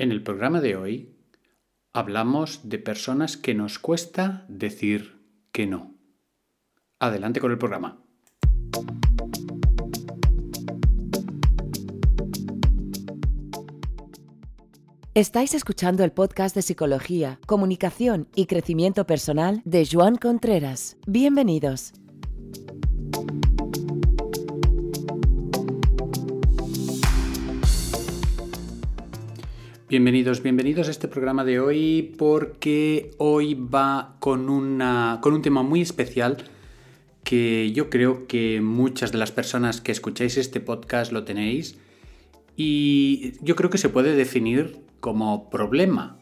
En el programa de hoy hablamos de personas que nos cuesta decir que no. Adelante con el programa. Estáis escuchando el podcast de Psicología, Comunicación y Crecimiento Personal de Joan Contreras. Bienvenidos. Bienvenidos, bienvenidos a este programa de hoy porque hoy va con, una, con un tema muy especial que yo creo que muchas de las personas que escucháis este podcast lo tenéis y yo creo que se puede definir como problema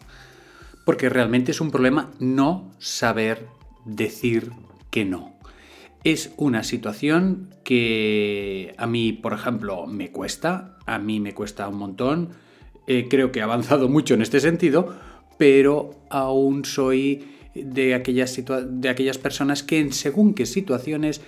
porque realmente es un problema no saber decir que no. Es una situación que a mí, por ejemplo, me cuesta, a mí me cuesta un montón eh, creo que he avanzado mucho en este sentido, pero aún soy de aquellas, de aquellas personas que en según qué situaciones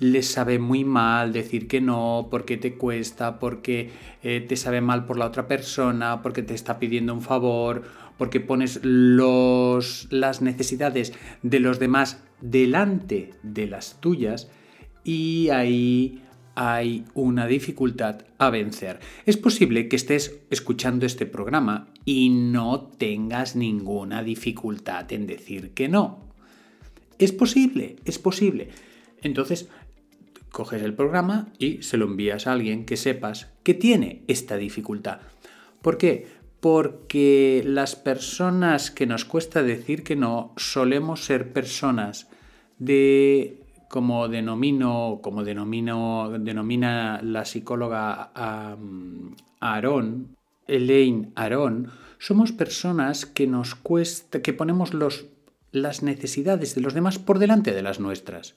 les sabe muy mal decir que no, porque te cuesta, porque eh, te sabe mal por la otra persona, porque te está pidiendo un favor, porque pones los, las necesidades de los demás delante de las tuyas. Y ahí hay una dificultad a vencer. Es posible que estés escuchando este programa y no tengas ninguna dificultad en decir que no. Es posible, es posible. Entonces, coges el programa y se lo envías a alguien que sepas que tiene esta dificultad. ¿Por qué? Porque las personas que nos cuesta decir que no solemos ser personas de como denomino, como denomina la psicóloga Aaron, Elaine Aaron, somos personas que nos cuesta, que ponemos las necesidades de los demás por delante de las nuestras.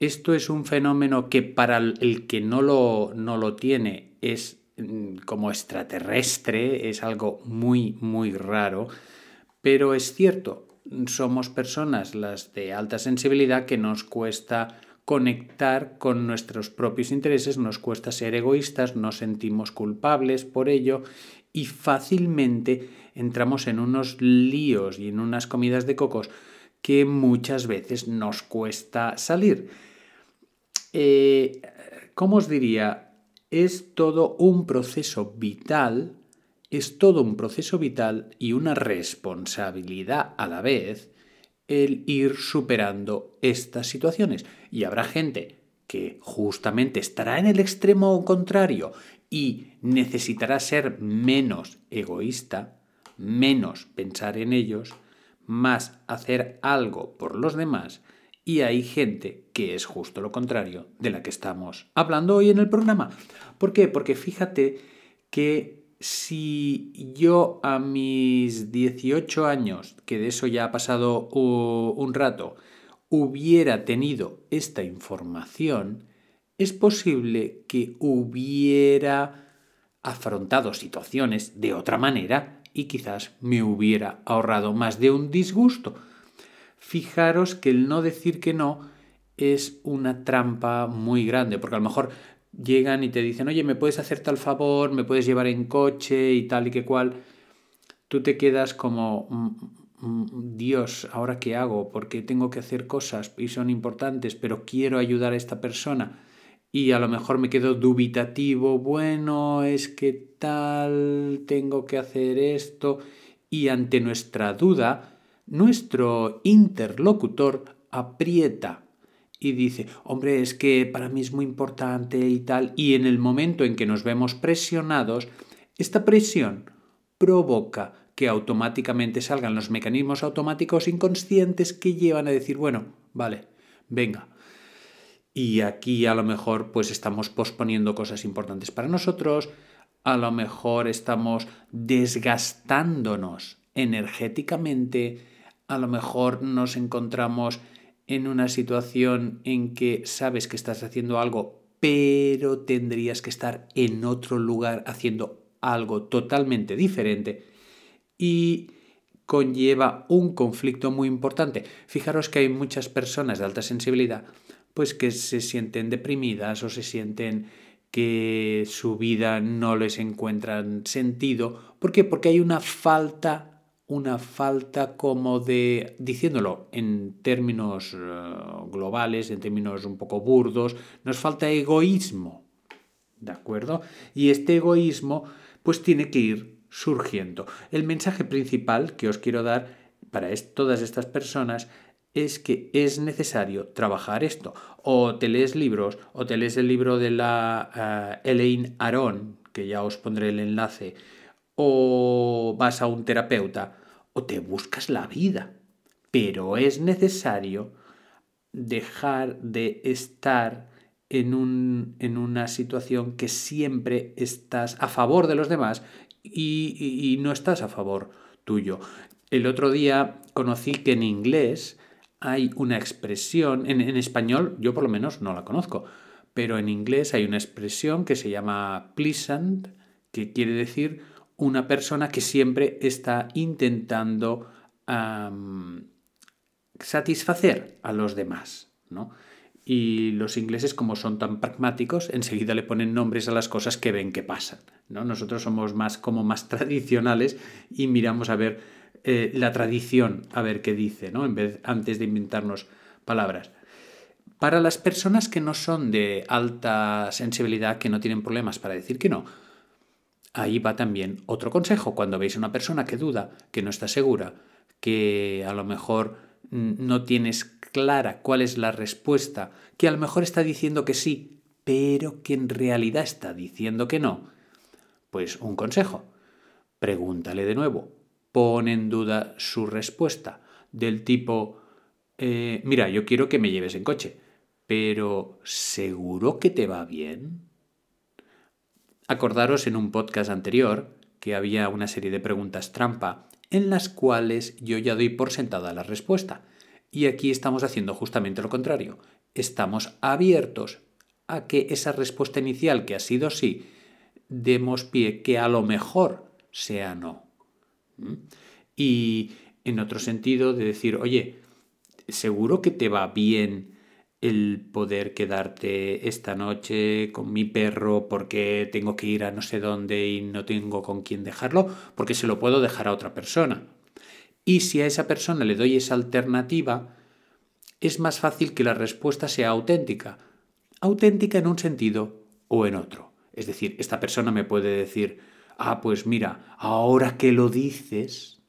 Esto es un fenómeno que para el que no lo, no lo tiene es mm, como extraterrestre, es algo muy, muy raro, pero es cierto, somos personas, las de alta sensibilidad, que nos cuesta conectar con nuestros propios intereses, nos cuesta ser egoístas, nos sentimos culpables por ello y fácilmente entramos en unos líos y en unas comidas de cocos que muchas veces nos cuesta salir. Eh, ¿Cómo os diría? Es todo un proceso vital es todo un proceso vital y una responsabilidad a la vez el ir superando estas situaciones. Y habrá gente que justamente estará en el extremo contrario y necesitará ser menos egoísta, menos pensar en ellos, más hacer algo por los demás. Y hay gente que es justo lo contrario de la que estamos hablando hoy en el programa. ¿Por qué? Porque fíjate que si yo a mis 18 años, que de eso ya ha pasado un rato, hubiera tenido esta información, es posible que hubiera afrontado situaciones de otra manera y quizás me hubiera ahorrado más de un disgusto. Fijaros que el no decir que no es una trampa muy grande, porque a lo mejor llegan y te dicen, oye, ¿me puedes hacer tal favor? ¿Me puedes llevar en coche y tal y que cual? Tú te quedas como, mm, mm, Dios, ¿ahora qué hago? Porque tengo que hacer cosas y son importantes, pero quiero ayudar a esta persona. Y a lo mejor me quedo dubitativo, bueno, es que tal, tengo que hacer esto. Y ante nuestra duda, nuestro interlocutor aprieta y dice, hombre, es que para mí es muy importante y tal, y en el momento en que nos vemos presionados, esta presión provoca que automáticamente salgan los mecanismos automáticos inconscientes que llevan a decir, bueno, vale, venga. Y aquí a lo mejor pues estamos posponiendo cosas importantes para nosotros, a lo mejor estamos desgastándonos energéticamente, a lo mejor nos encontramos en una situación en que sabes que estás haciendo algo, pero tendrías que estar en otro lugar haciendo algo totalmente diferente y conlleva un conflicto muy importante. Fijaros que hay muchas personas de alta sensibilidad pues que se sienten deprimidas o se sienten que su vida no les encuentra sentido. ¿Por qué? Porque hay una falta, una falta como de, diciéndolo en términos eh, globales, en términos un poco burdos, nos falta egoísmo. ¿De acuerdo? Y este egoísmo pues tiene que ir surgiendo. El mensaje principal que os quiero dar para todas estas personas es que es necesario trabajar esto. O te lees libros, o te lees el libro de la uh, Elaine Aron, que ya os pondré el enlace, o vas a un terapeuta, o te buscas la vida. Pero es necesario dejar de estar en, un, en una situación que siempre estás a favor de los demás y, no estás a favor tuyo. El otro día conocí que en inglés hay una expresión, en, en, español yo por lo menos no la conozco, pero en inglés hay una expresión que se llama pleasant, que quiere decir una persona que siempre está intentando satisfacer a los demás, ¿no? Y los ingleses, como son tan pragmáticos, enseguida le ponen nombres a las cosas que ven que pasan. ¿no? Nosotros somos más como más tradicionales y miramos a ver eh, la tradición a ver qué dice, ¿no? En vez, antes de inventarnos palabras. Para las personas que no son de alta sensibilidad, que no tienen problemas para decir que no, ahí va también otro consejo. Cuando veis a una persona que duda, que no está segura, que a lo mejor no tienes clara cuál es la respuesta, que a lo mejor está diciendo que sí, pero que en realidad está diciendo que no, pues un consejo. Pregúntale de nuevo, pone en duda su respuesta, del tipo, eh, mira, yo quiero que me lleves en coche, pero ¿seguro que te va bien? Acordaros en un podcast anterior que había una serie de preguntas trampa en las cuales yo ya doy por sentada la respuesta. Y aquí estamos haciendo justamente lo contrario. Estamos abiertos a que esa respuesta inicial que ha sido sí, demos pie que a lo mejor sea no. Y en otro sentido de decir, oye, seguro que te va bien el poder quedarte esta noche con mi perro porque tengo que ir a no sé dónde y no tengo con quién dejarlo, porque se lo puedo dejar a otra persona. Y si a esa persona le doy esa alternativa, es más fácil que la respuesta sea auténtica. Auténtica en un sentido o en otro. Es decir, esta persona me puede decir, ah, pues mira, ahora que lo dices,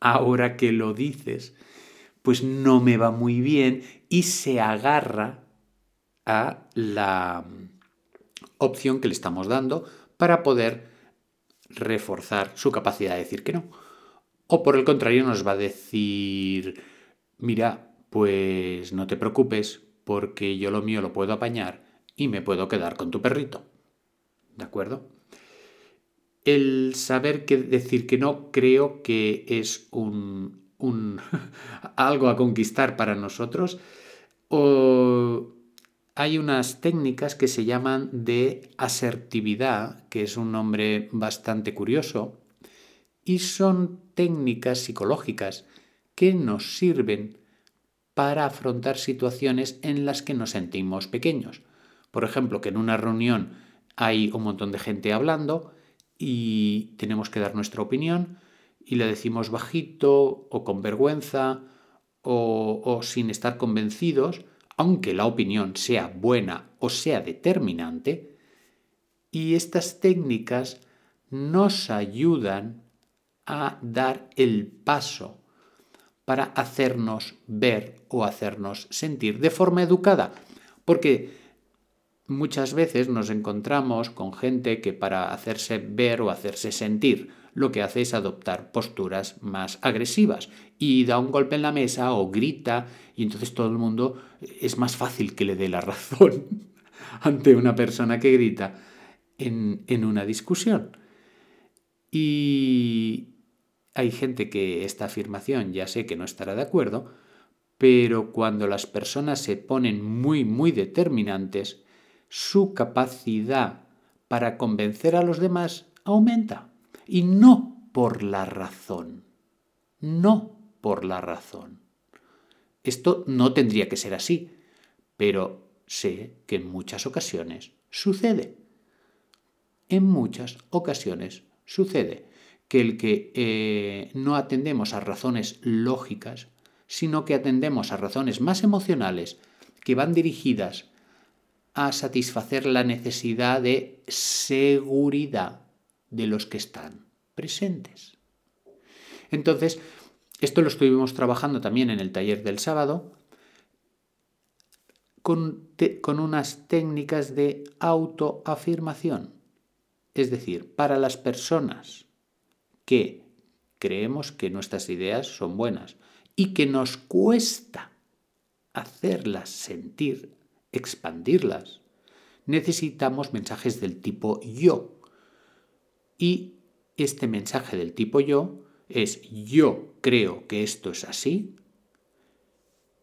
ahora que lo dices, pues no me va muy bien y se agarra a la opción que le estamos dando para poder reforzar su capacidad de decir que no. O por el contrario nos va a decir, mira, pues no te preocupes porque yo lo mío lo puedo apañar y me puedo quedar con tu perrito. ¿De acuerdo? el saber que decir que no creo que es un, un algo a conquistar para nosotros. O hay unas técnicas que se llaman de asertividad, que es un nombre bastante curioso, y son técnicas psicológicas que nos sirven para afrontar situaciones en las que nos sentimos pequeños. Por ejemplo, que en una reunión hay un montón de gente hablando y tenemos que dar nuestra opinión y la decimos bajito o con vergüenza o, o sin estar convencidos, aunque la opinión sea buena o sea determinante, y estas técnicas nos ayudan a dar el paso para hacernos ver o hacernos sentir de forma educada. Porque muchas veces nos encontramos con gente que para hacerse ver o hacerse sentir lo que hace es adoptar posturas más agresivas y da un golpe en la mesa o grita y entonces todo el mundo es más fácil que le dé la razón ante una persona que grita en, en una discusión. Y hay gente que esta afirmación ya sé que no estará de acuerdo, pero cuando las personas se ponen muy, muy determinantes, su capacidad para convencer a los demás aumenta. Y no por la razón. No por la razón. Esto no tendría que ser así, pero sé que en muchas ocasiones sucede. en muchas ocasiones sucede que el que eh, no atendemos a razones lógicas, sino que atendemos a razones más emocionales que van dirigidas a satisfacer la necesidad de seguridad de los que están presentes. Entonces, esto lo estuvimos trabajando también en el taller del sábado con, unas técnicas de autoafirmación. Es decir, para las personas que creemos que nuestras ideas son buenas y que nos cuesta hacerlas sentir, expandirlas, necesitamos mensajes del tipo yo. Y este mensaje del tipo yo es yo creo que esto es así,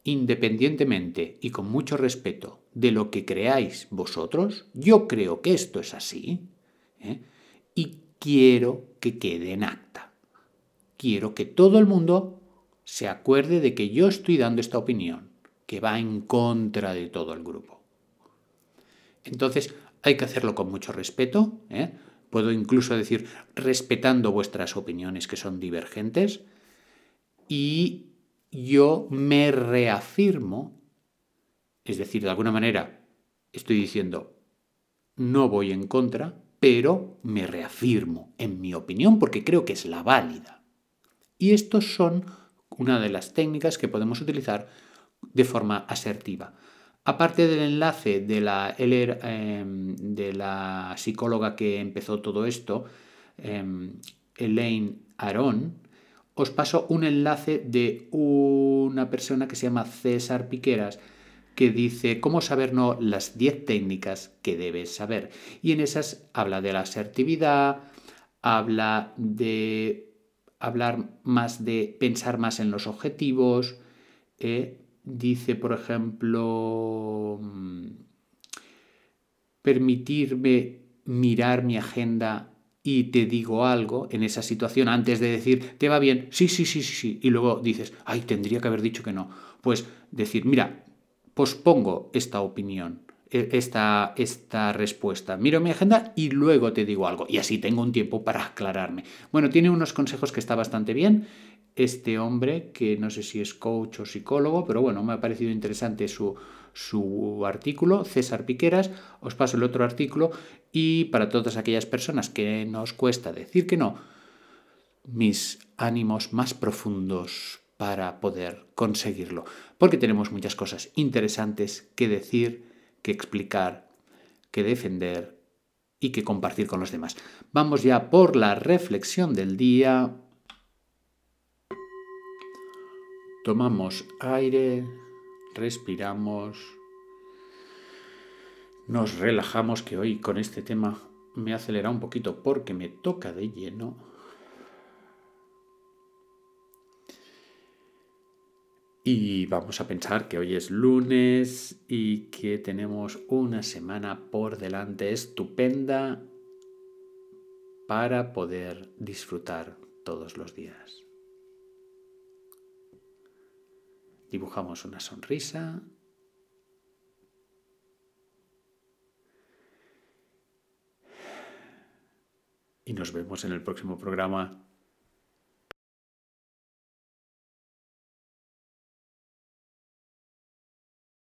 independientemente y con mucho respeto de lo que creáis vosotros, yo creo que esto es así, ¿eh? y quiero que quede en acta. Quiero que todo el mundo se acuerde de que yo estoy dando esta opinión, que va en contra de todo el grupo. Entonces, hay que hacerlo con mucho respeto. ¿eh? Puedo incluso decir respetando vuestras opiniones que son divergentes. Y yo me reafirmo, es decir, de alguna manera estoy diciendo, no voy en contra, pero me reafirmo en mi opinión porque creo que es la válida. Y estos son una de las técnicas que podemos utilizar de forma asertiva. Aparte del enlace de la, em, de la psicóloga que empezó todo esto, em, Elaine Aron, os paso un enlace de una persona que se llama César Piqueras, que dice cómo saber no las 10 técnicas que debes saber. Y en esas habla de la asertividad, habla de hablar más de pensar más en los objetivos. Eh, dice, por ejemplo, mm, permitirme mirar mi agenda y te digo algo en esa situación antes de decir, ¿te va bien? Sí, sí, sí, sí, sí. Y luego dices, ay, tendría que haber dicho que no. Pues decir, mira, pospongo esta opinión, e, esta, esta respuesta. Miro mi agenda y luego te digo algo. Y así tengo un tiempo para aclararme. Bueno, tiene unos consejos que está bastante bien. Este hombre, que no sé si es coach o psicólogo, pero bueno, me ha parecido interesante su, su artículo, César Piqueras. Os paso el otro artículo. Y para todas aquellas personas que nos cuesta decir que no, mis ánimos más profundos para poder conseguirlo. Porque tenemos muchas cosas interesantes que decir, que explicar, que defender y que compartir con los demás. Vamos ya por la reflexión del día. Tomamos aire, respiramos, nos relajamos, que hoy con este tema me acelera un poquito porque me toca de lleno. Y vamos a pensar que hoy es lunes y que tenemos una semana por delante estupenda para poder disfrutar todos los días. Dibujamos una sonrisa. Y nos vemos en el próximo programa.